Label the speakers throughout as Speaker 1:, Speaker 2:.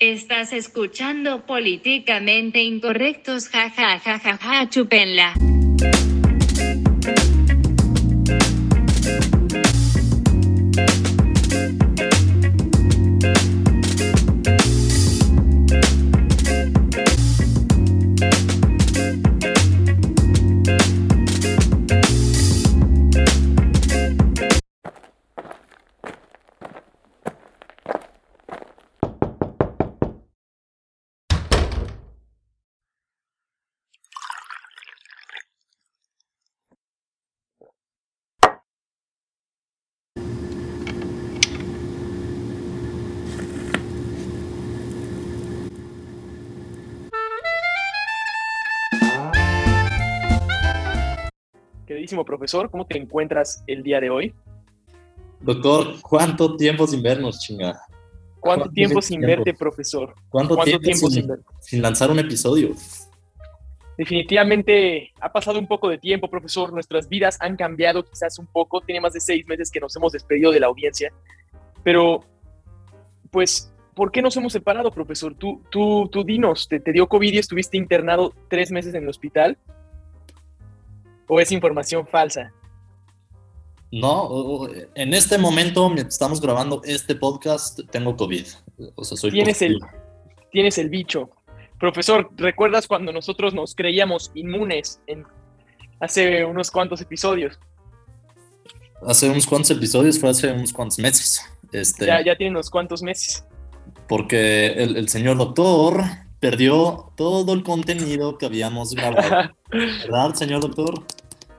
Speaker 1: Estás escuchando políticamente incorrectos, ja ja ja ja ja, chupenla.
Speaker 2: Queridísimo profesor, ¿cómo te encuentras el día de hoy?
Speaker 3: Doctor, ¿cuánto tiempo sin vernos, chingada?
Speaker 2: ¿Cuánto tiempo sin verte, profesor?
Speaker 3: ¿Cuánto, tiempo, sin, sin lanzar un episodio?
Speaker 2: Definitivamente ha pasado un poco de tiempo, profesor. Nuestras vidas han cambiado quizás un poco. Tiene más de seis meses que nos hemos despedido de la audiencia. Pero, pues, ¿por qué nos hemos separado, profesor? Tú, tú, tú dinos, ¿te, te dio COVID y estuviste internado tres meses en el hospital? ¿O es información falsa?
Speaker 3: No, en este momento, mientras estamos grabando este podcast, tengo COVID. O sea, soy
Speaker 2: tienes el, tienes el bicho. Profesor, ¿recuerdas cuando nosotros nos creíamos inmunes en hace unos cuantos episodios?
Speaker 3: Hace unos cuantos episodios, fue hace unos cuantos meses. Este,
Speaker 2: ya, ya tiene unos cuantos meses.
Speaker 3: Porque el, el señor doctor perdió todo el contenido que habíamos grabado. ¿Verdad, señor doctor?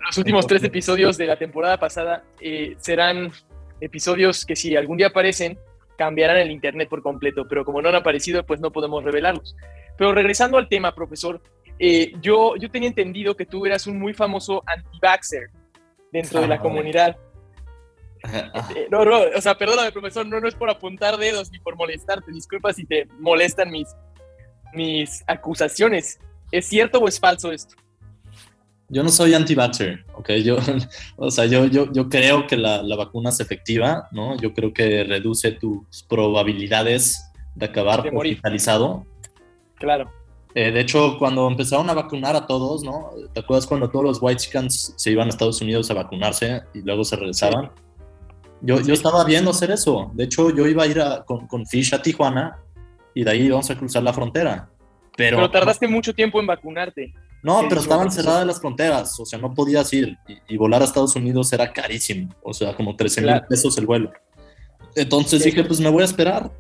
Speaker 2: Los últimos tres episodios de la temporada pasada eh, serán episodios que si algún día aparecen, cambiarán el Internet por completo, pero como no han aparecido, pues no podemos revelarlos. Pero regresando al tema, profesor, eh, yo, yo tenía entendido que tú eras un muy famoso anti-vaxxer dentro de la comunidad. Eh, no, no, o sea, perdóname, profesor, no, no es por apuntar dedos ni por molestarte. Disculpa si te molestan mis, mis acusaciones. ¿Es cierto o es falso esto?
Speaker 3: Yo no soy anti-vaxxer, ¿ok? Yo, o sea, yo, yo, yo creo que la, la, vacuna es efectiva, ¿no? Yo creo que reduce tus probabilidades de acabar hospitalizado.
Speaker 2: Claro.
Speaker 3: Eh, de hecho, cuando empezaron a vacunar a todos, ¿no? ¿Te acuerdas cuando todos los white chickens se iban a Estados Unidos a vacunarse y luego se regresaban? Yo, yo estaba viendo hacer eso. De hecho, yo iba a ir con, con Fish a Tijuana y de ahí íbamos a cruzar la frontera. Pero,
Speaker 2: pero tardaste mucho tiempo en vacunarte.
Speaker 3: No, pero estaban cerradas las fronteras, o sea, no podías ir y, volar a Estados Unidos era carísimo, o sea, como 13 mil pesos el vuelo. Entonces dije, pues me voy a esperar.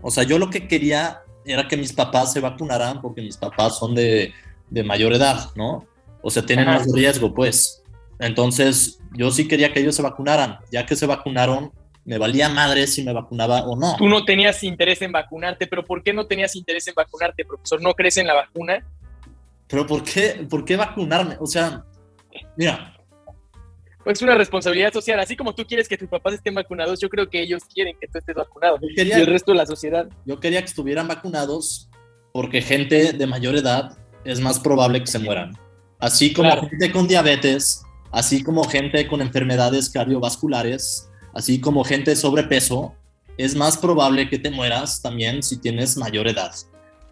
Speaker 3: O sea, yo lo que quería era que mis papás se vacunaran porque mis papás son de, de mayor edad, ¿no? O sea, tienen más riesgo, pues. Entonces, yo sí quería que ellos se vacunaran. Ya que se vacunaron, me valía madre si me vacunaba o no.
Speaker 2: Tú no tenías interés en vacunarte, pero ¿por qué no tenías interés en vacunarte, profesor? ¿No crees en la vacuna?
Speaker 3: Pero ¿por qué, por qué vacunarme? O sea, mira.
Speaker 2: Pues una responsabilidad social. Así como tú quieres que tus papás estén vacunados, yo creo que ellos quieren que tú estés vacunado. y el resto de la sociedad.
Speaker 3: Yo quería que estuvieran vacunados porque gente de mayor edad es más probable que se mueran. Así como gente con diabetes, así como gente con enfermedades cardiovasculares, así como gente sobrepeso, es más probable que te mueras también si tienes mayor edad.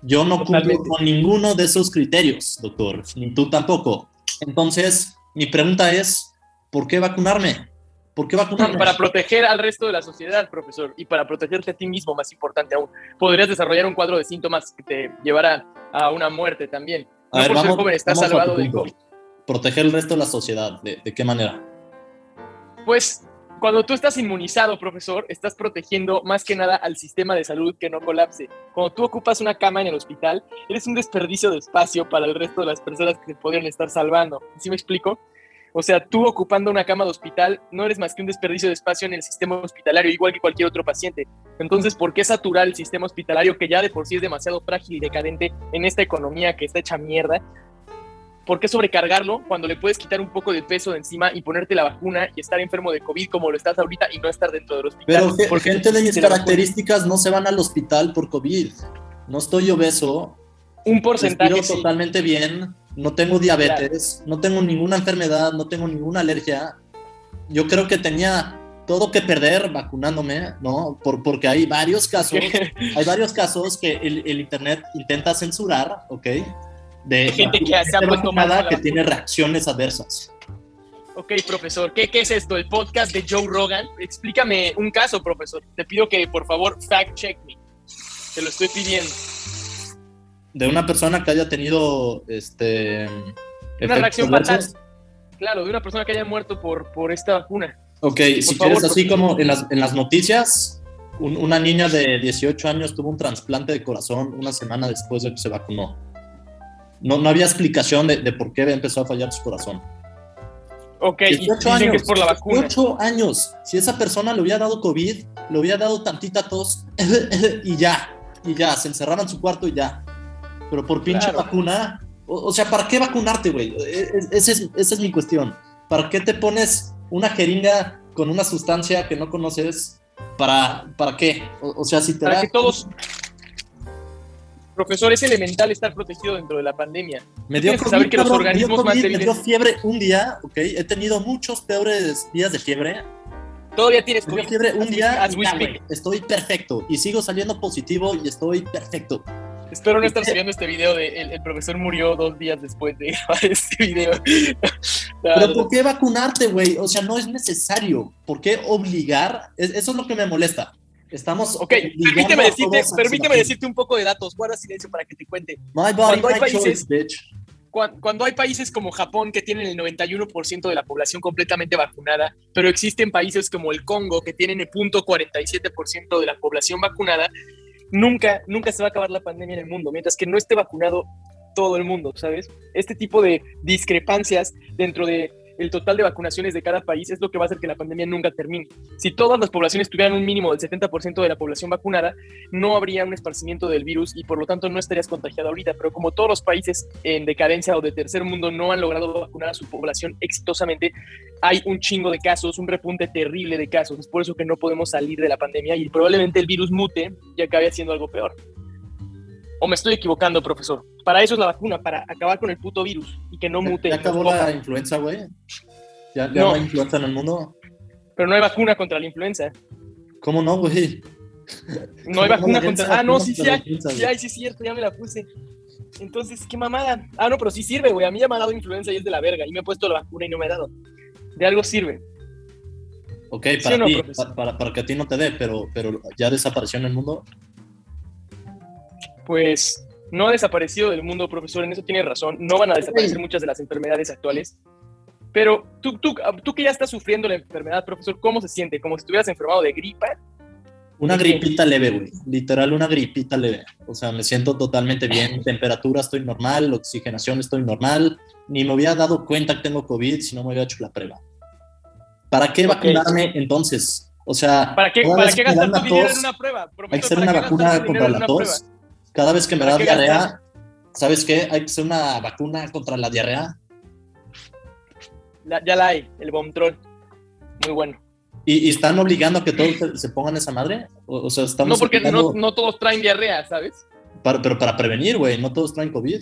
Speaker 3: Yo no cumplo con ninguno de esos criterios, doctor, ni tú tampoco. Entonces, mi pregunta es, ¿por qué vacunarme? ¿Por qué vacunarme?
Speaker 2: Para proteger al resto de la sociedad, profesor, y para protegerte a ti mismo, más importante aún. Podrías desarrollar un cuadro de síntomas que te llevara a una muerte también.
Speaker 3: A ver, vamos, joven estás salvado de COVID. Proteger el resto de la sociedad, ¿de, ¿de qué manera?
Speaker 2: Pues cuando tú estás inmunizado, profesor, estás protegiendo más que nada al sistema de salud que no colapse. Cuando tú ocupas una cama en el hospital, eres un desperdicio de espacio para el resto de las personas que se podrían estar salvando. ¿Sí me explico? O sea, tú ocupando una cama de hospital no eres más que un desperdicio de espacio en el sistema hospitalario, igual que cualquier otro paciente. Entonces, ¿por qué saturar el sistema hospitalario que ya de por sí es demasiado frágil y decadente en esta economía que está hecha mierda? ¿Por qué sobrecargarlo cuando le puedes quitar un poco de peso de encima y ponerte la vacuna y estar enfermo de COVID como lo estás ahorita y no estar dentro del hospital?
Speaker 3: Pero porque gente de mis características no se van al hospital por COVID. No estoy obeso.
Speaker 2: Un porcentaje.
Speaker 3: Respiro totalmente bien. No tengo diabetes. No tengo ninguna enfermedad. No tengo ninguna alergia. Yo creo que tenía todo que perder vacunándome, ¿no? Por, porque hay varios casos, hay varios casos que el, el Internet intenta censurar, ¿ok?
Speaker 2: De gente que se ha puesto
Speaker 3: mal que tiene reacciones adversas.
Speaker 2: Ok, profesor, ¿Qué, ¿qué, es esto? ¿El podcast de Joe Rogan? Explícame un caso, profesor. Te pido que, por favor, fact check me. Te lo estoy pidiendo.
Speaker 3: De una persona que haya tenido, este...
Speaker 2: Una reacción fatal. Claro, de una persona que haya muerto por, por esta vacuna.
Speaker 3: Ok, si quieres, así como en las, en las noticias, una niña de 18 años tuvo un trasplante de corazón una semana después de que se vacunó. No, no había explicación de, de por qué empezó a fallar su corazón.
Speaker 2: Ok, 18 años, que es por la vacuna.
Speaker 3: 18 años. Si esa persona le hubiera dado COVID, le hubiera dado tantita tos y ya, y ya, se encerraba en su cuarto y ya. Pero por pinche vacuna, o, sea, ¿para qué vacunarte, güey? E, e, esa es, esa es mi cuestión. ¿Para qué te pones una jeringa con una sustancia que no conoces? ¿Para, para qué? O, sea, si te
Speaker 2: para que todos Profesor, es elemental estar protegido dentro de la pandemia.
Speaker 3: Me dio COVID, saber que los organismos más débiles... Me dio fiebre un día, ok. He tenido muchos peores días de fiebre.
Speaker 2: Todavía tienes
Speaker 3: COVID. fiebre un día. estoy perfecto y sigo saliendo positivo y estoy perfecto.
Speaker 2: Espero no estar subiendo este video de el, profesor murió dos días después de grabar este video.
Speaker 3: Pero ¿por qué vacunarte, güey? O sea, no es necesario. ¿Por qué obligar? eso es lo que me molesta. Estamos.
Speaker 2: Ok, permíteme decirte, permíteme decirte un poco de datos. Guarda silencio para que te cuente. cuando hay países, Cuando, hay países como Japón que tienen el 91% de la población completamente vacunada, pero existen países como el Congo que tienen el 0.47% de la población vacunada, nunca, nunca se va a acabar la pandemia en el mundo, mientras que no esté vacunado todo el mundo, ¿sabes? Este tipo de discrepancias dentro de el total de vacunaciones de cada país es lo que va a hacer que la pandemia nunca termine. Si todas las poblaciones tuvieran un mínimo del 70% de la población vacunada, no habría un esparcimiento del virus y por lo tanto no estarías contagiado ahorita. Pero como todos los países en decadencia o de tercer mundo no han logrado vacunar a su población exitosamente, hay un chingo de casos, un repunte terrible de casos. Es por eso que no podemos salir de la pandemia y probablemente el virus mute y acabe haciendo algo peor. ¿O me estoy equivocando, profesor? Para eso es la vacuna, para acabar con el puto virus y que no mute.
Speaker 3: ¿Ya acabó la influenza, güey? ¿Ya, no. hay influenza en el mundo?
Speaker 2: Pero no hay vacuna contra la influenza.
Speaker 3: ¿Cómo no, güey?
Speaker 2: No hay vacuna contra... Ah, no, sí, sí hay. Sí hay, sí es cierto, ya me la puse. Entonces, qué mamada. Ah, no, pero sí sirve, güey. A mí ya me ha dado influenza y es de la verga. Y me he puesto la vacuna y no me ha dado. De algo sirve.
Speaker 3: Ok, para, ti, para, para, que a ti no te dé, pero, pero ya desapareció en el mundo
Speaker 2: pues no ha desaparecido del mundo, profesor, en eso tiene razón, no van a desaparecer muchas de las enfermedades actuales. Pero tú, tú, tú que ya estás sufriendo la enfermedad, profesor, ¿cómo se siente? ¿Como si estuvieras enfermado de gripa?
Speaker 3: Una gripita leve, güey. Literal, una gripita leve. O sea, me siento totalmente bien. Temperatura estoy normal, oxigenación estoy normal. Ni me había dado cuenta que tengo COVID si no me había hecho la prueba. ¿Para qué vacunarme entonces? O sea,
Speaker 2: ¿para qué, ¿para qué gastar tu dinero en una prueba?
Speaker 3: hay que hacer una vacuna contra la tos. Cada vez que me da diarrea, ¿sabes qué? Hay que hacer una vacuna contra la diarrea.
Speaker 2: ya la hay, el Bomtrol. Muy bueno.
Speaker 3: ¿Y, están obligando a que todos se, pongan esa madre? O, sea, estamos
Speaker 2: no, porque no, todos traen diarrea, ¿sabes?
Speaker 3: pero para prevenir, güey, no todos traen COVID.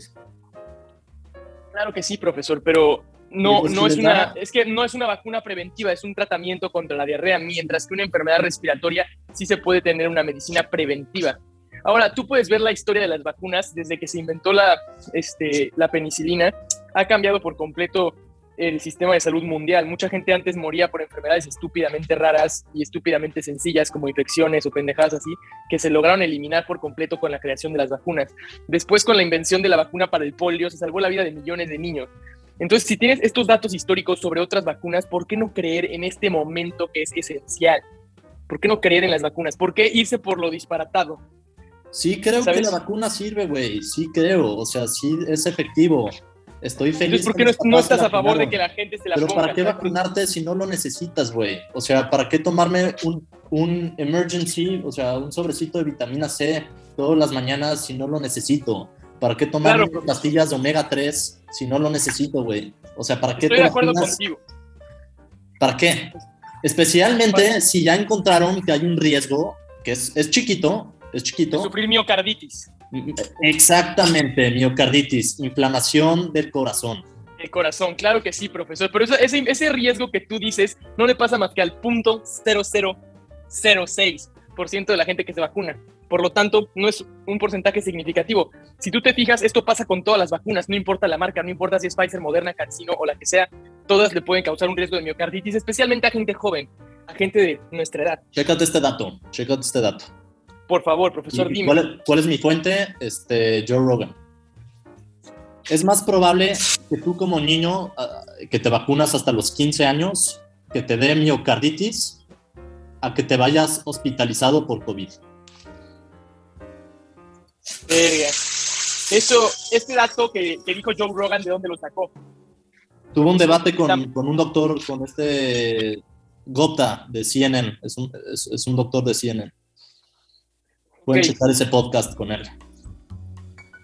Speaker 2: Claro que sí, profesor, pero no, no es una, es que no es una vacuna preventiva, es un tratamiento contra la diarrea, mientras que una enfermedad respiratoria sí se puede tener una medicina preventiva. Ahora, tú puedes ver la historia de las vacunas desde que se inventó la, este, la penicilina. Ha cambiado por completo el sistema de salud mundial. Mucha gente antes moría por enfermedades estúpidamente raras y estúpidamente sencillas como infecciones o pendejadas así, que se lograron eliminar por completo con la creación de las vacunas. Después, con la invención de la vacuna para el polio, se salvó la vida de millones de niños. Entonces, si tienes estos datos históricos sobre otras vacunas, ¿por qué no creer en este momento que es esencial? ¿Por qué no creer en las vacunas? ¿Por qué irse por lo disparatado?
Speaker 3: Sí, creo que la vacuna sirve, güey. Sí, creo. O sea, sí es efectivo. Estoy feliz.
Speaker 2: ¿por qué no, estás a favor de que la gente se la
Speaker 3: Pero ¿para qué vacunarte si no lo necesitas, güey? O sea, ¿para qué tomarme un, un emergency, o sea, un sobrecito de vitamina C todas las mañanas si no lo necesito? ¿Para qué tomar pastillas de omega 3 si no lo necesito, güey? O sea, ¿para qué
Speaker 2: Estoy de acuerdo contigo.
Speaker 3: ¿Para qué? Especialmente si ya encontraron que hay un riesgo, que es, es chiquito, es chiquito.
Speaker 2: sufrir miocarditis.
Speaker 3: Exactamente, miocarditis, inflamación del corazón.
Speaker 2: El corazón, claro que sí, profesor. Pero ese, ese riesgo que tú dices no le pasa más que al punto 0006% de la gente que se vacuna. Por lo tanto, no es un porcentaje significativo. Si tú te fijas, esto pasa con todas las vacunas, no importa la marca, no importa si es Pfizer, Moderna, CanSino o la que sea, todas le pueden causar un riesgo de miocarditis, especialmente a gente joven, a gente de nuestra edad.
Speaker 3: Chécate este dato, chécate este dato.
Speaker 2: Por favor, profesor, dime.
Speaker 3: ¿cuál es, ¿Cuál es mi fuente? Este, Joe Rogan. Es más probable que tú como niño ah, que te vacunas hasta los 15 años, que te dé miocarditis, a que te vayas hospitalizado por COVID.
Speaker 2: Verga. Eso, este dato que, que dijo Joe Rogan, ¿de dónde lo sacó?
Speaker 3: Tuvo un debate con, con un doctor, con este Gota de CNN, es un, es, es un doctor de CNN. Pueden
Speaker 2: Ok.
Speaker 3: checar ese podcast con él.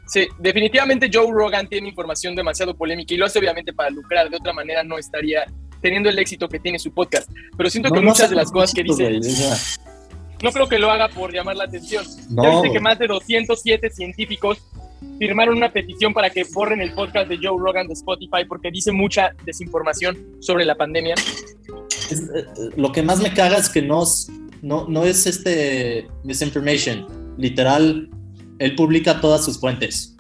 Speaker 2: Sí, definitivamente Joe Rogan tiene información demasiado polémica y lo hace obviamente para lucrar, de otra manera no estaría teniendo el éxito que tiene su podcast. Pero siento que
Speaker 3: No,
Speaker 2: muchas de las cosas que dice, no creo que lo haga por llamar la atención.
Speaker 3: No,
Speaker 2: ya viste que más de 207 científicos firmaron una petición para que borren el podcast de Joe Rogan de Spotify porque dice mucha desinformación sobre la pandemia.
Speaker 3: Es, eh, eh, lo que más me caga es que no, es- no, no es este misinformation. Literal, él publica todas sus fuentes.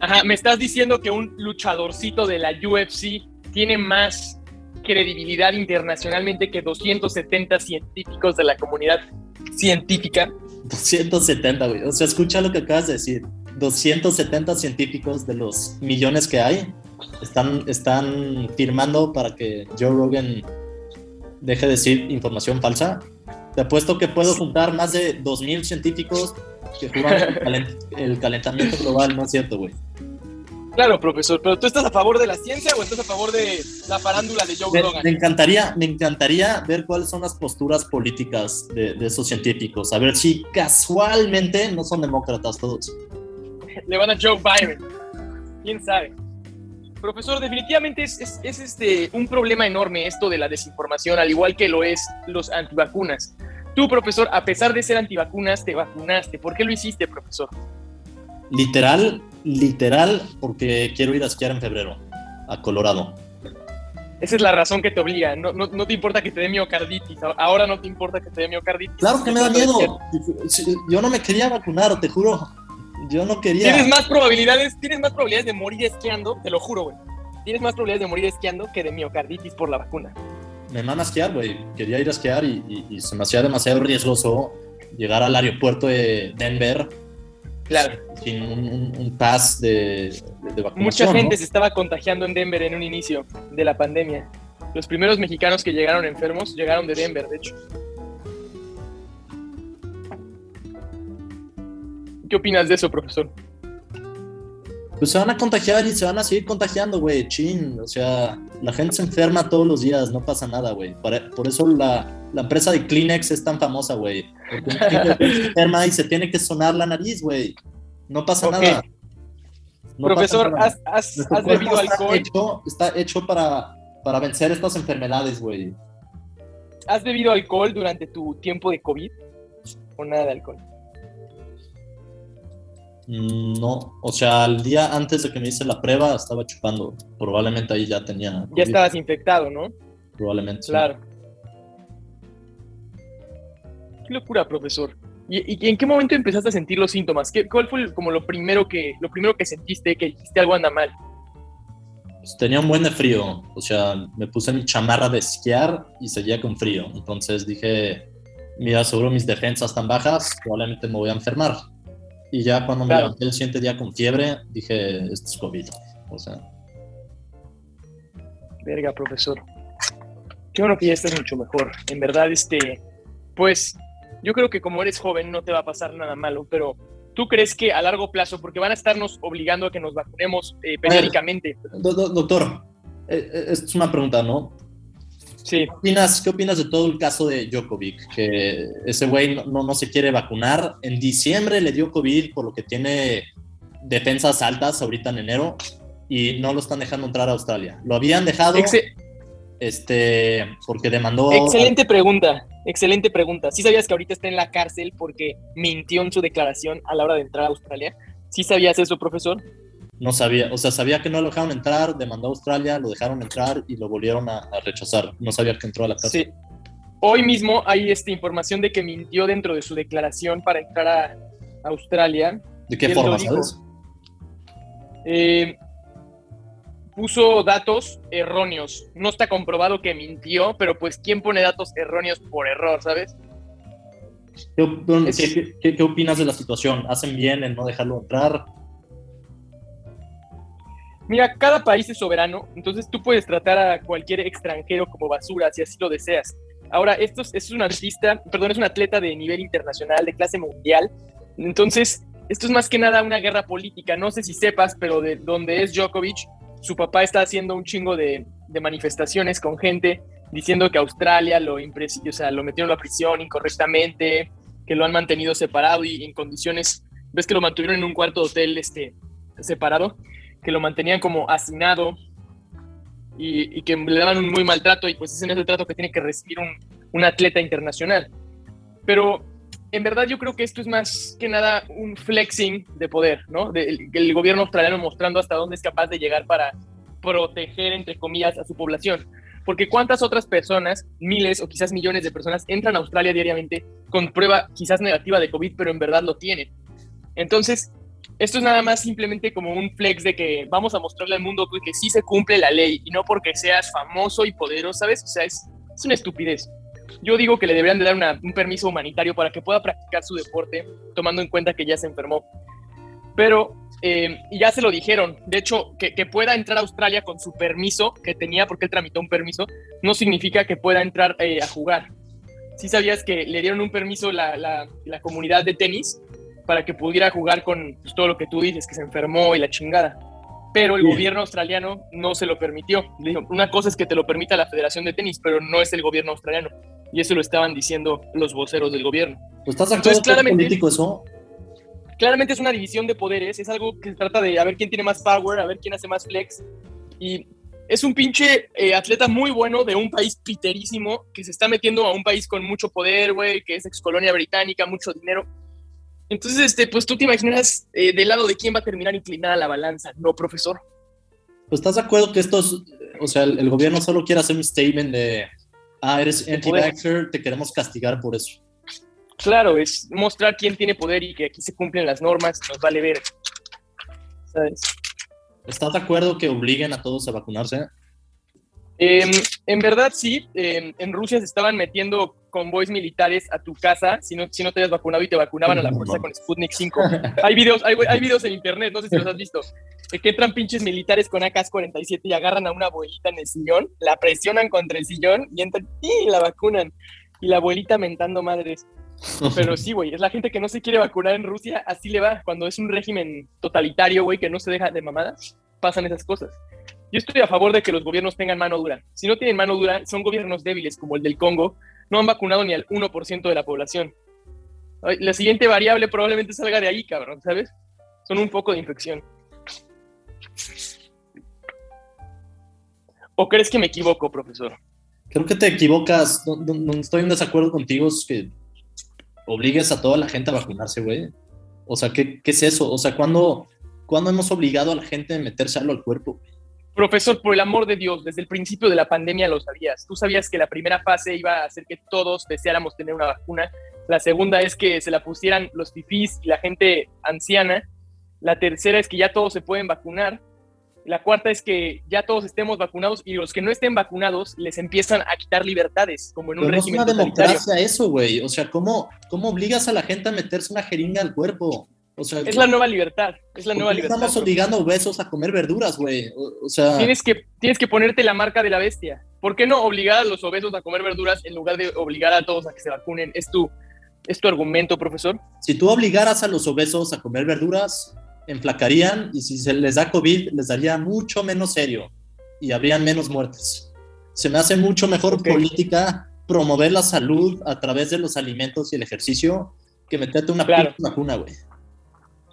Speaker 2: Ajá, me estás diciendo que un luchadorcito de la UFC tiene más credibilidad internacionalmente que 270 científicos de la comunidad científica.
Speaker 3: 270, güey. O sea, escucha lo que acabas de decir. 270 científicos de los millones que hay están, están firmando para que Joe Rogan deje de decir información falsa. Te apuesto que puedo juntar más de 2.000 científicos que juran el, calent- el calentamiento global, no es cierto, güey.
Speaker 2: Claro, profesor, pero ¿tú estás a favor de la ciencia o estás a favor de la farándula de Joe
Speaker 3: Me,
Speaker 2: Rogan?
Speaker 3: me encantaría, me encantaría ver cuáles son las posturas políticas de, de esos científicos. A ver si casualmente no son demócratas todos.
Speaker 2: Le van a Joe Biden. ¿Quién sabe? Profesor, definitivamente es, es- es, este, un problema enorme esto de la desinformación, al igual que lo es los antivacunas. Tú, profesor, a pesar de ser antivacunas, te vacunaste. ¿Por qué lo hiciste, profesor?
Speaker 3: Literal, literal, porque quiero ir a esquiar en febrero a Colorado.
Speaker 2: Esa es la razón que te obliga. No, no, no te importa que te dé miocarditis. Ahora no te importa que te dé miocarditis.
Speaker 3: Claro que me da miedo. Yo no me quería vacunar, te juro. Yo no quería.
Speaker 2: Tienes más probabilidades, tienes más probabilidades de morir esquiando, te lo juro, güey. Tienes más probabilidades de morir esquiando que de miocarditis por la vacuna.
Speaker 3: Me mama esquiar, güey. Quería ir a esquiar y, y- y se me hacía demasiado riesgoso llegar al aeropuerto de Denver
Speaker 2: Claro.
Speaker 3: sin un, un- un pass de, de, de vacunación.
Speaker 2: Mucha gente
Speaker 3: ¿no?
Speaker 2: se estaba contagiando en Denver en un inicio de la pandemia. Los primeros mexicanos que llegaron enfermos llegaron de Denver, de hecho. ¿Qué opinas de eso, profesor?
Speaker 3: Pues se van a contagiar y se van a seguir contagiando, güey. Chin. O sea, la gente se enferma todos los días, no pasa nada, güey. Por, por eso la, la empresa de Kleenex es tan famosa, güey. Porque gente se enferma y se tiene que sonar la nariz, güey. No pasa nada. No
Speaker 2: Profesor,
Speaker 3: pasa nada.
Speaker 2: ¿has, has- bebido alcohol?
Speaker 3: Hecho, está hecho para, para vencer estas enfermedades, güey.
Speaker 2: ¿Has bebido alcohol durante tu tiempo de COVID? ¿O nada de alcohol?
Speaker 3: Mm, No, o sea, el día antes de que me hice la prueba estaba chupando. Probablemente ahí ya tenía.
Speaker 2: Ya estabas infectado, ¿no?
Speaker 3: Probablemente. sí.
Speaker 2: Claro. Qué locura, profesor. ¿Y, y en qué momento empezaste a sentir los síntomas? ¿Qué, ¿Cuál fue como lo primero que lo primero que sentiste que dijiste algo anda mal?
Speaker 3: Pues tenía un buen de frío. O sea, me puse mi chamarra de esquiar y seguía con frío. Entonces dije, mira, seguro mis defensas están bajas, probablemente me voy a enfermar. Y ya cuando me
Speaker 2: Claro.
Speaker 3: levanté el siguiente día con fiebre, dije, esto es COVID. O sea,
Speaker 2: Verga, profesor. Qué bueno que ya estás mucho mejor. En verdad, este, pues, yo creo que como eres joven no te va a pasar nada malo, pero ¿tú crees que a largo plazo, porque van a estarnos obligando a que nos vacunemos eh, periódicamente?
Speaker 3: Do- do- doctor, eh, eh, es una pregunta, ¿no?
Speaker 2: Sí,
Speaker 3: ¿Qué opinas, ¿Qué opinas de todo el caso de Djokovic? Que ese güey no, no, no se quiere vacunar. En diciembre le dio COVID por lo que tiene defensas altas ahorita en enero y no lo están dejando entrar a Australia. Lo habían dejado este, porque demandó...
Speaker 2: excelente pregunta, excelente pregunta. ¿Sí sabías que ahorita está en la cárcel porque mintió en su declaración a la hora de entrar a Australia? ¿Sí sabías eso, profesor?
Speaker 3: No sabía, o sea, sabía que no lo dejaron entrar, demandó a Australia, lo dejaron entrar y lo volvieron a, a rechazar. No sabía que entró a la casa.
Speaker 2: Sí. Hoy mismo hay esta información de que mintió dentro de su declaración para entrar a Australia.
Speaker 3: ¿De qué forma, sabes?
Speaker 2: Eh, puso datos erróneos. No está comprobado que mintió, pero pues ¿quién pone datos erróneos por error, sabes?
Speaker 3: ¿Qué, op-
Speaker 2: Es-
Speaker 3: qué- qué- qué opinas de la situación? ¿Hacen bien en no dejarlo entrar?
Speaker 2: Mira, cada país es soberano, entonces tú puedes tratar a cualquier extranjero como basura si así lo deseas. Ahora, esto es, un artista, perdón, es un atleta de nivel internacional, de clase mundial. Entonces, esto es más que nada una guerra política. No sé si sepas, pero de donde es Djokovic, su papá está haciendo un chingo de, de manifestaciones con gente diciendo que Australia lo, o sea, lo metieron a la prisión incorrectamente, que lo han mantenido separado y en condiciones, ves que lo mantuvieron en un cuarto de hotel este, separado, que lo mantenían como hacinado y, y que le daban un muy mal trato y pues ese no es el trato que tiene que recibir un, un atleta internacional. Pero en verdad yo creo que esto es más que nada un flexing de poder, ¿no? Del el gobierno australiano mostrando hasta dónde es capaz de llegar para proteger, entre comillas, a su población. Porque cuántas otras personas, miles o quizás millones de personas, entran a Australia diariamente con prueba quizás negativa de COVID, pero en verdad lo tienen. Entonces, esto es nada más simplemente como un flex de que vamos a mostrarle al mundo que sí se cumple la ley y no porque seas famoso y poderoso, ¿sabes? O sea, es, es una estupidez. Yo digo que le deberían de dar una- un permiso humanitario para que pueda practicar su deporte, tomando en cuenta que ya se enfermó. Pero, eh, y ya se lo dijeron, de hecho, que, que pueda entrar a Australia con su permiso que tenía, porque él tramitó un permiso, no significa que pueda entrar eh, a jugar. Sí sabías que le dieron un permiso la, la, la comunidad de tenis para que pudiera jugar con pues, todo lo que tú dices, que se enfermó y la chingada. Pero el gobierno australiano no se lo permitió. Le dijo, una cosa es que te lo permita la Federación de Tenis, pero no es el gobierno australiano. Y eso lo estaban diciendo los voceros del gobierno.
Speaker 3: ¿Estás de
Speaker 2: Entonces, claramente-
Speaker 3: político eso?
Speaker 2: Claramente es una división de poderes, es algo que se trata de a ver quién tiene más power, a ver quién hace más flex. Y es un pinche eh, atleta muy bueno de un país piterísimo que se está metiendo a un país con mucho poder, güey, que es ex colonia británica, mucho dinero. Entonces, este, pues tú te imaginas eh, del lado de quién va a terminar inclinada la balanza, ¿no, profesor?
Speaker 3: Pues, ¿Estás de acuerdo que estos, o sea, el, el gobierno solo quiere hacer un statement de, ah, eres anti-vaxxer, te queremos castigar por eso?
Speaker 2: Claro, es mostrar quién tiene poder y que aquí se cumplen las normas, nos vale ver. ¿Sabes?
Speaker 3: ¿Estás de acuerdo que obliguen a todos a vacunarse?
Speaker 2: Eh, en verdad, sí. eh, en Rusia se estaban metiendo convoys militares a tu casa si no, si no te habías vacunado y te vacunaban a la fuerza con Sputnik 5. Hay videos, hay, hay videos en internet, no sé si los has visto, que entran pinches militares con AK-47 y agarran a una abuelita en el sillón, la presionan contra el sillón y entran y la vacunan. Y la abuelita mentando madres. Pero sí, güey, es la gente que no se quiere vacunar en Rusia, así le va. Cuando es un régimen totalitario, güey, que no se deja de mamadas, pasan esas cosas. Yo estoy a favor de que los gobiernos tengan mano dura. Si no tienen mano dura, son gobiernos débiles como el del Congo, no han vacunado ni al 1% de la población. La siguiente variable probablemente salga de ahí, cabrón, ¿sabes? Son un poco de infección. ¿O crees que me equivoco, profesor?
Speaker 3: Creo que te equivocas. No, estoy en desacuerdo contigo. Es que obligues a toda la gente a vacunarse, güey. O sea, ¿qué, es eso? O sea, ¿cuándo, ¿cuándo hemos obligado a la gente a meterse al cuerpo?
Speaker 2: Profesor, por el amor de Dios, desde el principio de la pandemia lo sabías. Tú sabías que la primera fase iba a hacer que todos deseáramos tener una vacuna. La segunda es que se la pusieran los fifís y la gente anciana. La tercera es que ya todos se pueden vacunar. La cuarta es que ya todos estemos vacunados y los que no estén vacunados les empiezan a quitar libertades, como en un
Speaker 3: Pero no es
Speaker 2: régimen
Speaker 3: una
Speaker 2: totalitario.
Speaker 3: democracia eso, güey. O sea, ¿cómo, ¿cómo obligas a la gente a meterse una jeringa al cuerpo? O sea,
Speaker 2: Es la nueva libertad, es la
Speaker 3: ¿por
Speaker 2: nueva
Speaker 3: qué
Speaker 2: libertad.
Speaker 3: estamos obligando a obesos a comer verduras, güey? O, o sea,
Speaker 2: Tienes que, tienes que ponerte la marca de la bestia. ¿Por qué no obligar a los obesos a comer verduras en lugar de obligar a todos a que se vacunen? ¿Es tu, es tu argumento, profesor?
Speaker 3: si tú obligaras a los obesos a comer verduras, enflacarían y si se les da COVID, les daría mucho menos serio y habrían menos muertes. Se me hace mucho mejor política promover la salud a través de los alimentos y el ejercicio que meterte una
Speaker 2: Claro.
Speaker 3: vacuna, güey.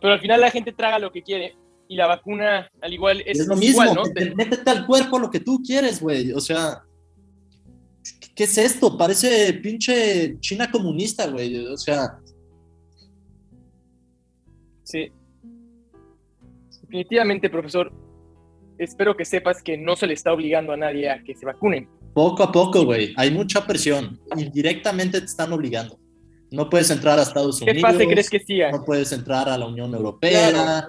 Speaker 2: Pero al final la gente traga lo que quiere y la vacuna, al igual, es,
Speaker 3: Es, lo mismo,
Speaker 2: igual, ¿no?
Speaker 3: métete al cuerpo lo que tú quieres, güey. O sea, ¿qué, qué es esto? Parece pinche China comunista, güey. O sea,
Speaker 2: Sí. definitivamente, profesor, espero que sepas que no se le está obligando a nadie a que se vacunen.
Speaker 3: Poco a poco, güey. Hay mucha presión. Indirectamente te están obligando. No puedes entrar a Estados Unidos.
Speaker 2: ¿Qué fase crees que siga?
Speaker 3: No puedes entrar a la Unión Europea.
Speaker 2: Claro.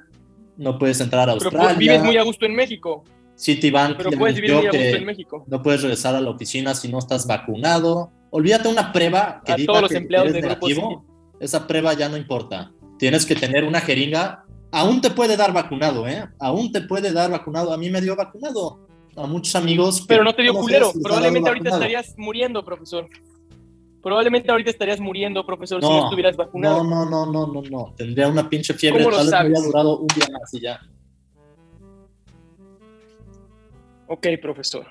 Speaker 3: No puedes entrar a
Speaker 2: Pero
Speaker 3: Australia.
Speaker 2: pues, vives muy a gusto en México.
Speaker 3: Citibank
Speaker 2: Pero puedes vivir muy a gusto en México.
Speaker 3: no puedes regresar a la oficina si no estás vacunado. Olvídate una prueba que
Speaker 2: A
Speaker 3: diga
Speaker 2: todos los
Speaker 3: que
Speaker 2: empleados
Speaker 3: eres
Speaker 2: de.
Speaker 3: Esa prueba ya no importa. Tienes que tener una jeringa. Aún te puede dar vacunado, ¿eh? Aún te puede dar vacunado. A mí me dio vacunado. A muchos amigos.
Speaker 2: Pero no te dio culero. Probablemente ahorita estarías muriendo, profesor. Probablemente ahorita estarías muriendo, profesor, si
Speaker 3: No,
Speaker 2: estuvieras vacunado.
Speaker 3: No, no, no, no, no, no. Tendría una pinche fiebre.
Speaker 2: ¿Cómo lo
Speaker 3: Tal vez me
Speaker 2: sabes?
Speaker 3: hubiera durado un día más y ya.
Speaker 2: Ok, profesor.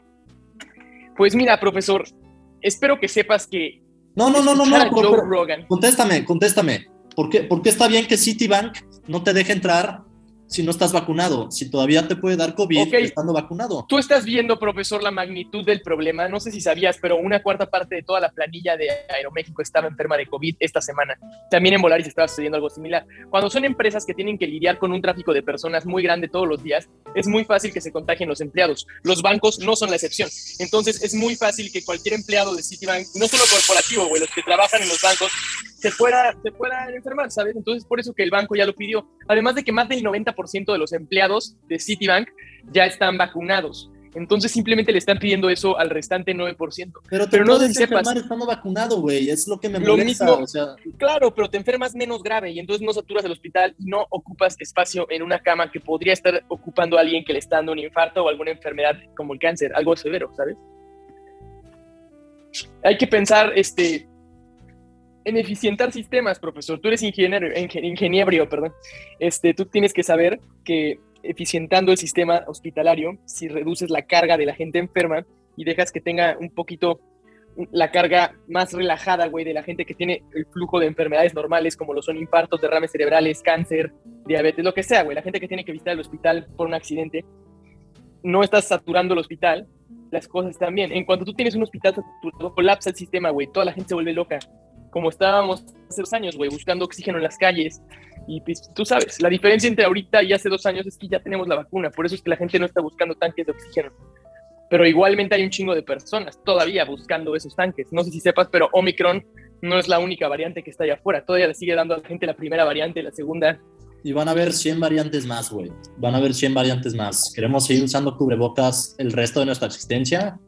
Speaker 2: Pues mira, profesor, espero que sepas que
Speaker 3: No, no, no, no, no. pero-
Speaker 2: Joe
Speaker 3: pero-
Speaker 2: Rogan.
Speaker 3: Contéstame, contéstame. ¿Por qué, por qué está bien que Citibank no te deje entrar si no estás vacunado? Si todavía te puede dar COVID
Speaker 2: Ok.
Speaker 3: estando vacunado.
Speaker 2: Tú estás viendo, profesor, la magnitud del problema. No sé si sabías, pero una cuarta parte de toda la planilla de Aeroméxico estaba enferma de COVID esta semana. También en Volaris estaba sucediendo algo similar. Cuando son empresas que tienen que lidiar con un tráfico de personas muy grande todos los días, es muy fácil que se contagien los empleados. Los bancos no son la excepción. Entonces, es muy fácil que cualquier empleado de Citibank, no solo corporativo, güey, los que trabajan en los bancos, se pueda, se pueda enfermar, ¿sabes? Entonces, por eso que el banco ya lo pidió. Además de que más del 90% de los empleados de Citibank ya están vacunados. Entonces, simplemente le están pidiendo eso al restante 9%.
Speaker 3: Pero, te
Speaker 2: Pero no sé si sepas-
Speaker 3: enfermar estando vacunado, güey. Es lo que me
Speaker 2: Lo
Speaker 3: molesta.
Speaker 2: mismo-
Speaker 3: O sea,
Speaker 2: Claro, pero te enfermas menos grave y entonces no saturas el hospital y no ocupas espacio en una cama que podría estar ocupando a alguien que le está dando un infarto o alguna enfermedad como el cáncer, algo severo, ¿sabes? Hay que pensar este, en eficientar sistemas, profesor. Tú eres ingeniero, ingen- ingeniero, perdón. Este, tú tienes que saber que eficientando el sistema hospitalario, si reduces la carga de la gente enferma y dejas que tenga un poquito la carga más relajada, güey, de la gente que tiene el flujo de enfermedades normales, como lo son infartos, derrames cerebrales, cáncer, diabetes, lo que sea, güey. La gente que tiene que visitar el hospital por un accidente, no estás saturando el hospital, las cosas están bien. En cuanto tú tienes un hospital colapsa el sistema, güey. Toda la gente se vuelve loca. Como estábamos hace dos años, güey, buscando oxígeno en las calles. Y pues, tú sabes, la diferencia entre ahorita y hace dos años es que ya tenemos la vacuna. Por eso es que la gente no está buscando tanques de oxígeno pero igualmente hay un chingo de personas todavía buscando esos tanques. No sé si sepas, pero Omicron no es la única variante que está allá afuera. Todavía le sigue dando a la gente la primera variante, la segunda.
Speaker 3: y van a haber 100 variantes más, güey. Van a haber 100 variantes más. Queremos seguir usando cubrebocas el resto de nuestra existencia.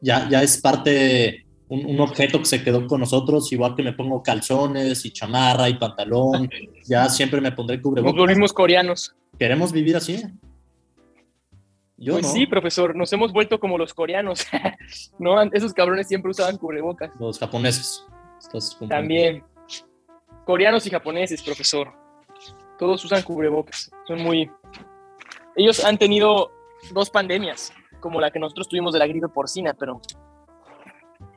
Speaker 3: Ya, ya es parte, un, un objeto que se quedó con nosotros, igual que me pongo calzones y chamarra y pantalón. Ya siempre me pondré
Speaker 2: Nos
Speaker 3: cubrebocas.
Speaker 2: volvimos coreanos.
Speaker 3: ¿Queremos vivir así? Yo
Speaker 2: pues
Speaker 3: no.
Speaker 2: sí, profesor, nos hemos vuelto como los coreanos. no, esos cabrones siempre usaban cubrebocas.
Speaker 3: Los japoneses.
Speaker 2: También. Coreanos y japoneses, profesor. Todos usan cubrebocas. Son muy. Ellos han tenido dos pandemias, como la que nosotros tuvimos de la gripe porcina, pero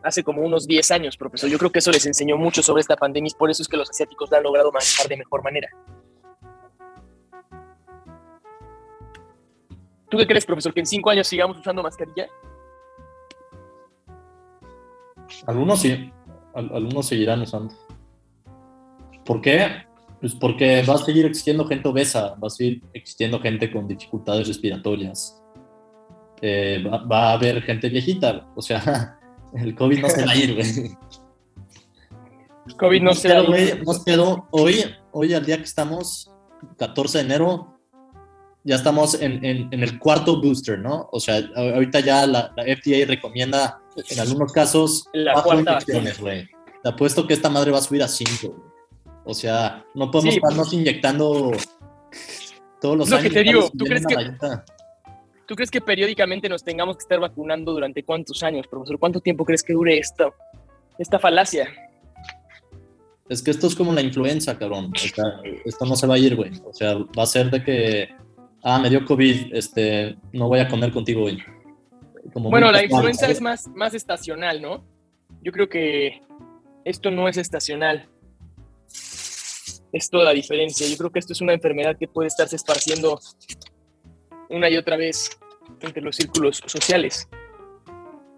Speaker 2: hace como unos 10 años, profesor. Yo creo que eso les enseñó mucho sobre esta pandemia y por eso es que los asiáticos la han logrado manejar de mejor manera. ¿Tú qué crees, profesor? ¿Que en cinco años sigamos usando mascarilla?
Speaker 3: Algunos sí, al- algunos seguirán usando. ¿Por qué? Pues porque va a seguir existiendo gente obesa, va a seguir existiendo gente con dificultades respiratorias. Eh, va a haber gente viejita, o sea, el COVID no se va a ir, güey.
Speaker 2: COVID no se va a ir.
Speaker 3: nos quedó hoy, hoy al día que estamos, 14 de enero, ya estamos en, en- en el cuarto booster, ¿no? O sea, ahorita ya la, la FDA recomienda en algunos casos
Speaker 2: La
Speaker 3: cuatro
Speaker 2: cuarta
Speaker 3: güey. Te apuesto que esta madre va a subir a 5, O sea, no podemos
Speaker 2: Sí.
Speaker 3: estarnos inyectando todos los
Speaker 2: Lo que
Speaker 3: años.
Speaker 2: te digo. ¿tú crees que-. ¿Tú crees que periódicamente nos tengamos que estar vacunando durante cuántos años, profesor? ¿Cuánto tiempo crees que dure esto, esta falacia?
Speaker 3: Es que esto es como la influenza, cabrón. O sea, esto no se va a ir, güey. O sea, va a ser de que, ah, me dio COVID, este, no voy a comer contigo hoy. Como
Speaker 2: Bueno, la influenza es más, más estacional, ¿no? Yo creo que esto no es estacional. Es toda la diferencia. Yo creo que esto es una enfermedad que puede estarse esparciendo una y otra vez entre los círculos sociales.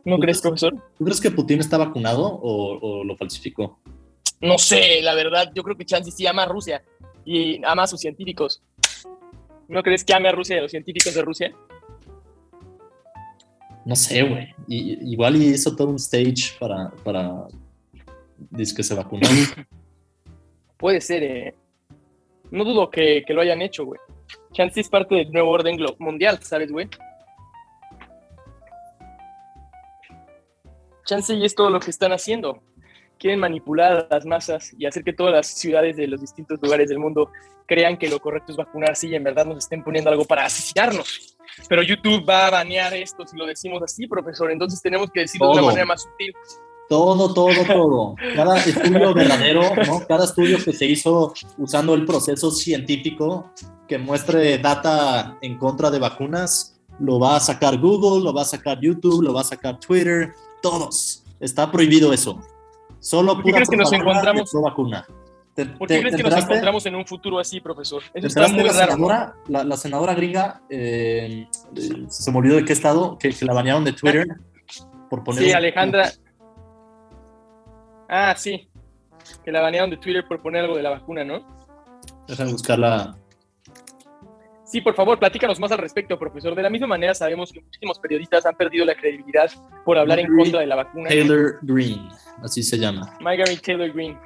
Speaker 2: ¿No crees, profesor?
Speaker 3: ¿Tú crees que Putin está vacunado o, o lo falsificó?
Speaker 2: No sé, la verdad, yo creo que Chansey sí ama a Rusia y ama a sus científicos. ¿No crees que ame a Rusia y a los científicos de Rusia?
Speaker 3: No sé, güey. Igual hizo todo un stage para, para dice que se vacunó.
Speaker 2: Puede ser, eh. No dudo que, que lo hayan hecho, güey. Chance es parte del nuevo orden mundial, ¿sabes, güey? Chance y es todo lo que están haciendo. Quieren manipular a las masas y hacer que todas las ciudades de los distintos lugares del mundo crean que lo correcto es vacunarse y en verdad nos estén poniendo algo para asesinarnos. Pero YouTube va a banear esto si lo decimos así, profesor. Entonces tenemos que decirlo de una manera más sutil.
Speaker 3: Todo, todo, todo. Cada estudio verdadero, ¿no? Cada estudio que se hizo usando el proceso científico que muestre data en contra de vacunas, lo va a sacar Google, lo va a sacar YouTube, lo va a sacar Twitter, todos. Está prohibido eso. Solo
Speaker 2: ¿Por qué crees que nos encontramos?
Speaker 3: Vacuna.
Speaker 2: ¿Por qué crees que nos encontramos en un futuro así, profesor? Eso está muy
Speaker 3: la
Speaker 2: raro.
Speaker 3: Senadora, la, senadora gringa, eh, se me olvidó de qué estado, que, la banearon de Twitter por poner.
Speaker 2: Sí, Alejandra. Ah, sí. Que la banearon de Twitter por poner algo de la vacuna, ¿no?
Speaker 3: Déjame buscarla.
Speaker 2: Sí, por favor, platícanos más al respecto, profesor. De la misma manera, sabemos que muchísimos periodistas han perdido la credibilidad por hablar en contra de la vacuna.
Speaker 3: Taylor Green, así se llama.
Speaker 2: Margaret Taylor Green.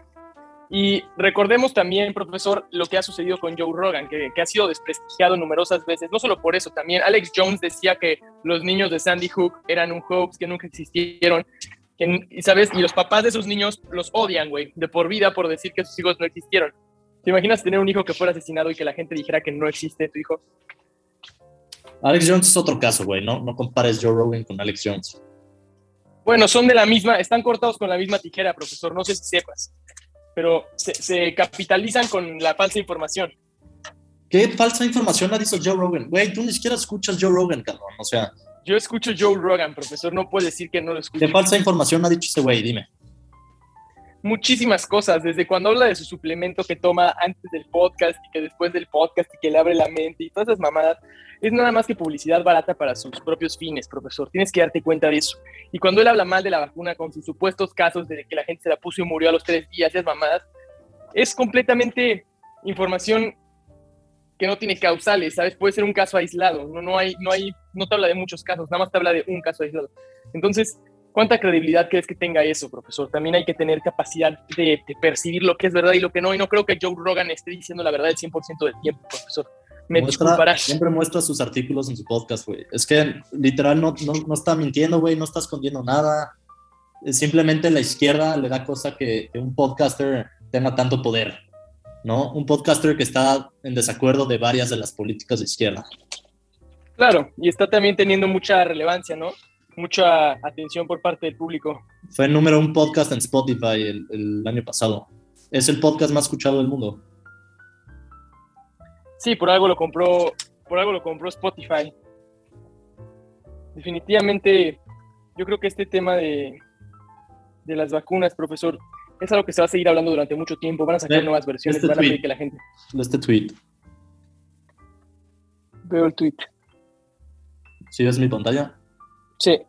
Speaker 2: Y recordemos también, profesor, lo que ha sucedido con Joe Rogan, que, ha sido desprestigiado numerosas veces. No solo por eso, también Alex Jones decía que los niños de Sandy Hook eran un hoax, que nunca existieron. Y sabes, y los papás de esos niños los odian, güey, de por vida por decir que sus hijos no existieron. ¿Te imaginas tener un hijo que fuera asesinado y que la gente dijera que no existe tu hijo?
Speaker 3: Alex Jones es otro caso, güey, ¿no? No compares Joe Rogan con Alex Jones.
Speaker 2: Bueno, son de la misma, están cortados con la misma tijera, profesor, no sé si sepas, pero se, capitalizan con la falsa información.
Speaker 3: ¿Qué falsa información ha dicho Joe Rogan? Güey, tú ni siquiera escuchas Joe Rogan, cabrón, o sea...
Speaker 2: Yo escucho Joe Rogan, profesor, no puedo decir que no lo escucho.
Speaker 3: ¿Qué falsa información ha dicho ese güey? Dime
Speaker 2: muchísimas cosas, desde cuando habla de su suplemento que toma antes del podcast y que después del podcast y que le abre la mente y todas esas mamadas, es nada más que publicidad barata para sus propios fines, profesor. Tienes que darte cuenta de eso. Y cuando él habla mal de la vacuna con sus supuestos casos de que la gente se la puso y murió a los tres días, esas mamadas, es completamente información que no tiene causales, ¿sabes? Puede ser un caso aislado, no, no, hay, no, hay, no te habla de muchos casos, nada más te habla de un caso aislado. Entonces, ¿Cuánta credibilidad crees que tenga eso, profesor? También hay que tener capacidad de, percibir lo que es verdad y lo que no. Y no creo que Joe Rogan esté diciendo la verdad el 100% del tiempo, profesor. Me disculparás.
Speaker 3: Siempre muestra sus artículos en su podcast, güey. Es que literal no, no, está mintiendo, güey, no está escondiendo nada. Simplemente la izquierda le da cosa que, que un podcaster tenga tanto poder, ¿no? Un podcaster que está en desacuerdo de varias de las políticas de izquierda.
Speaker 2: Claro, y está también teniendo mucha relevancia, ¿no? mucha atención por parte del público.
Speaker 3: Fue el número un podcast en Spotify el, año pasado. Es el podcast más escuchado del mundo.
Speaker 2: Sí, por algo lo compró, por algo lo compró Spotify. Definitivamente, yo creo que este tema de, de las vacunas, profesor, es algo que se va a seguir hablando durante mucho tiempo. Van a sacar nuevas versiones, este van a pedir que la gente.
Speaker 3: Este tweet.
Speaker 2: Veo el tweet.
Speaker 3: ¿Sí ves mi pantalla?
Speaker 2: Sí.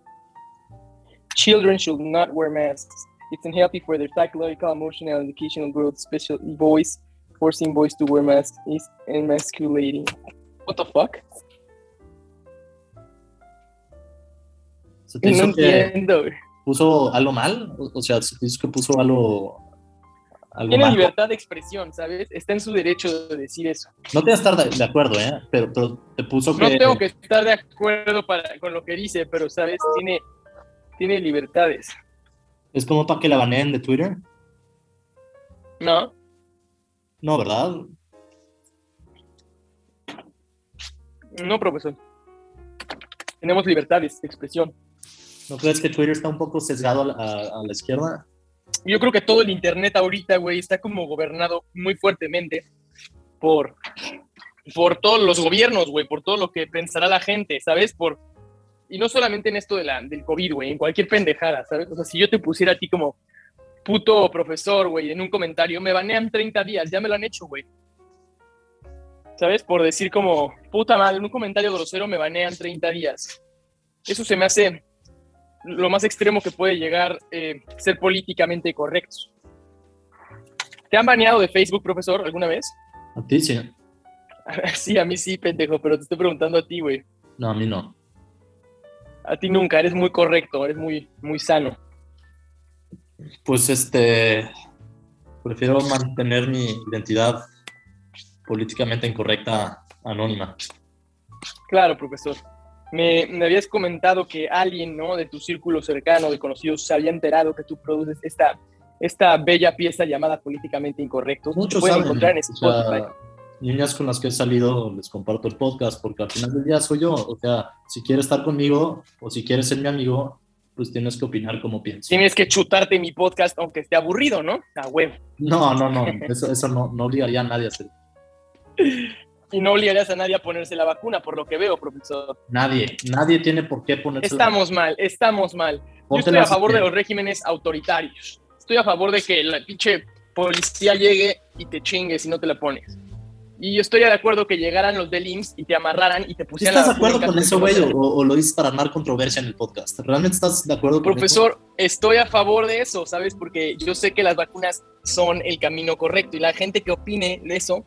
Speaker 2: Children should not wear masks. It's unhealthy for their psychological, emotional, and educational growth. Especially boys, forcing boys to wear masks is emasculating. What the fuck?
Speaker 3: ¿Se te no entiendo. ¿Puso algo mal? O sea, ¿se te dice que puso algo
Speaker 2: tiene libertad de expresión, ¿sabes? Está en su derecho de decir eso.
Speaker 3: No te que estar de acuerdo, ¿eh? Pero, te puso que...
Speaker 2: No tengo que estar de acuerdo con lo que dice, pero, ¿sabes? Tiene, tiene libertades.
Speaker 3: ¿Es como para que la baneen de Twitter?
Speaker 2: No.
Speaker 3: No, ¿verdad?
Speaker 2: No, profesor. Tenemos libertades de expresión.
Speaker 3: ¿No crees que Twitter está un poco sesgado a la izquierda?
Speaker 2: yo creo que todo el Internet ahorita, güey, está como gobernado muy fuertemente por, por todos los gobiernos, güey, por todo lo que pensará la gente, ¿sabes? Por, y no solamente en esto de la, del COVID, güey, en cualquier pendejada, ¿sabes? O sea, si yo te pusiera a ti como puto profesor, güey, en un comentario, me banean 30 días, ya me lo han hecho, güey. ¿Sabes? Por decir como, puta madre, en un comentario grosero me banean 30 días. Eso se me hace lo más extremo que puede llegar eh, ser políticamente correctos. ¿Te han baneado de Facebook, profesor, alguna vez?
Speaker 3: A ti sí.
Speaker 2: Sí, a mí sí, pendejo, pero te estoy preguntando a ti, güey.
Speaker 3: No, a mí no.
Speaker 2: A ti nunca, eres muy correcto, eres muy, muy sano.
Speaker 3: Pues este, prefiero mantener mi identidad políticamente incorrecta, anónima.
Speaker 2: Claro, profesor. Me, me, habías comentado que alguien, ¿no? De tu círculo cercano, de conocidos, se había enterado que tú produces esta, esta bella pieza llamada Políticamente Incorrecto.
Speaker 3: Muchos
Speaker 2: pueden
Speaker 3: saben,
Speaker 2: encontrar en Spotify.
Speaker 3: niñas con las que he salido les comparto el podcast porque al final del día soy yo. O sea, si quieres estar conmigo o si quieres ser mi amigo, pues tienes que opinar como piensas.
Speaker 2: Tienes que chutarte mi podcast aunque esté aburrido, ¿no? A huevo.
Speaker 3: No, no, no, eso, eso no, no obligaría a nadie a hacer.
Speaker 2: Y no obligarías a nadie a ponerse la vacuna, por lo que veo, profesor.
Speaker 3: Nadie, nadie tiene por qué ponerse la-
Speaker 2: Estamos mal, estamos mal. Yo estoy a favor de los regímenes autoritarios. Estoy a favor de que la pinche policía llegue y te chingue si no te la pones. Y yo estoy de acuerdo que llegaran los del IMSS y te amarraran y te
Speaker 3: ¿Sí
Speaker 2: pusieran
Speaker 3: ¿Estás de
Speaker 2: la
Speaker 3: acuerdo con eso, güey? O, o lo dices para armar controversia en el podcast? ¿Realmente estás de acuerdo con
Speaker 2: Profesor, estoy a favor de eso, ¿sabes? Porque yo sé que las vacunas son el camino correcto y la gente que opine de eso,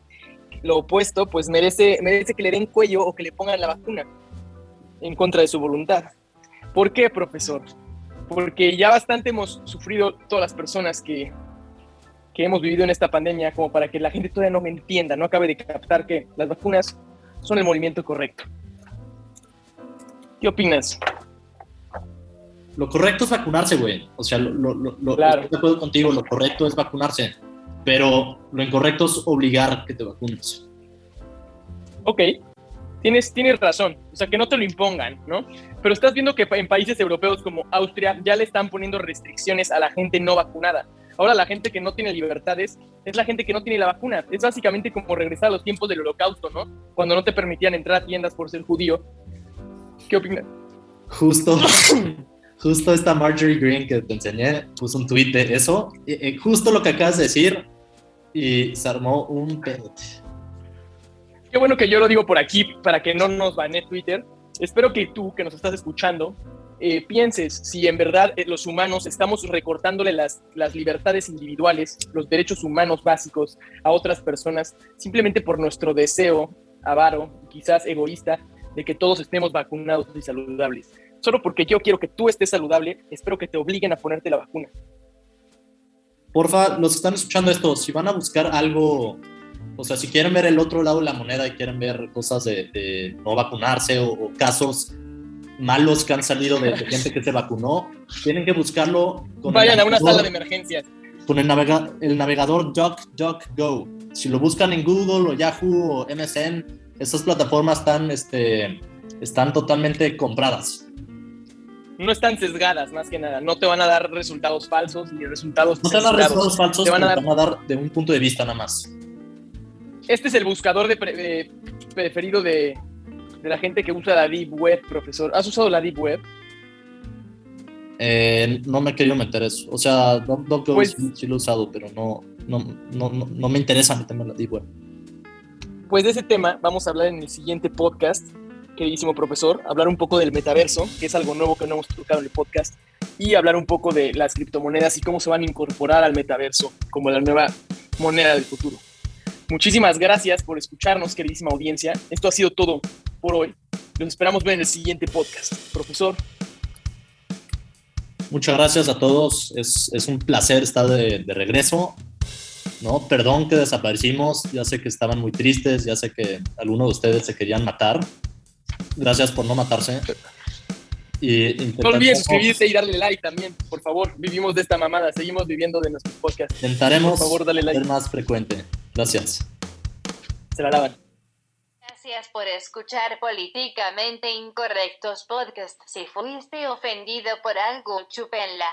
Speaker 2: lo opuesto, pues merece, merece que le den cuello o que le pongan la vacuna en contra de su voluntad. ¿Por qué, profesor? Porque ya bastante hemos sufrido todas las personas que, que hemos vivido en esta pandemia, como para que la gente todavía no me entienda, no acabe de captar que las vacunas son el movimiento correcto. ¿Qué opinas?
Speaker 3: Lo correcto es vacunarse, güey. O sea, lo, lo, lo- lo-
Speaker 2: Claro.
Speaker 3: estoy de acuerdo contigo, lo correcto es vacunarse. Pero lo incorrecto es obligar que te vacunes.
Speaker 2: Ok, tienes, tienes razón, o sea, que no te lo impongan, ¿no? Pero estás viendo que en países europeos como Austria ya le están poniendo restricciones a la gente no vacunada. Ahora la gente que no tiene libertades es la gente que no tiene la vacuna. Es básicamente como regresar a los tiempos del holocausto, ¿no? Cuando no te permitían entrar a tiendas por ser judío. ¿Qué opinas?
Speaker 3: Justo, justo esta Marjorie Green que te enseñé puso un tweet de eso. y- y justo lo que acabas de decir. Y se armó un pedo.
Speaker 2: Qué bueno que yo lo digo por aquí para que no nos banee Twitter. Espero que tú, que nos estás escuchando, eh, pienses si en verdad eh, los humanos estamos recortándole las, las libertades individuales, los derechos humanos básicos a otras personas, simplemente por nuestro deseo avaro, quizás egoísta, de que todos estemos vacunados y saludables. Solo porque yo quiero que tú estés saludable, espero que te obliguen a ponerte la vacuna.
Speaker 3: Porfa, los que están escuchando esto, si van a buscar algo, o sea, si quieren ver el otro lado de la moneda y quieren ver cosas de, de no vacunarse o, o casos malos que han salido de, de gente que se vacunó, tienen que buscarlo con
Speaker 2: Vayan a una sala de emergencias.
Speaker 3: con el, navega- el navegador DuckDuckGo. Si lo buscan en Google o Yahoo o MSN, esas plataformas están, este, están totalmente compradas.
Speaker 2: No están sesgadas, más que nada. No te van a dar resultados falsos ni resultados
Speaker 3: No te van a dar resultados falsos,
Speaker 2: Te van a dar-
Speaker 3: te van a dar de un punto de vista nada más.
Speaker 2: Este es el buscador de pre- de- preferido de, de la gente que usa la Deep Web, profesor. ¿Has usado la Deep Web?
Speaker 3: Eh, no me he querido meter eso. O sea, DuckDuckGo
Speaker 2: Pues-
Speaker 3: sí, lo he usado, pero no, no, no, no, no me interesa meterme en la Deep Web.
Speaker 2: Pues de ese tema vamos a hablar en el siguiente podcast, queridísimo profesor. Hablar un poco del metaverso, que es algo nuevo que no hemos tocado en el podcast. Y hablar un poco de las criptomonedas y cómo se van a incorporar al metaverso como la nueva moneda del futuro. Muchísimas gracias por escucharnos, queridísima audiencia. Esto ha sido todo por hoy. Los esperamos ver en el siguiente podcast. Profesor,
Speaker 3: Muchas gracias a todos. Es, es un placer estar de, de regreso. No, perdón que desaparecimos. Ya sé que estaban muy tristes. Ya sé que algunos de ustedes se querían matar. Gracias por no matarse.
Speaker 2: No olvides suscribirse y darle like también, por favor. Vivimos de esta mamada, seguimos viviendo de nuestros podcasts.
Speaker 3: Intentaremos
Speaker 2: por favor, dale like.
Speaker 3: ser más frecuente. Gracias.
Speaker 2: Se la lavan.
Speaker 1: Gracias por escuchar Políticamente Incorrectos Podcast. Si fuiste ofendido por algo, chúpenla.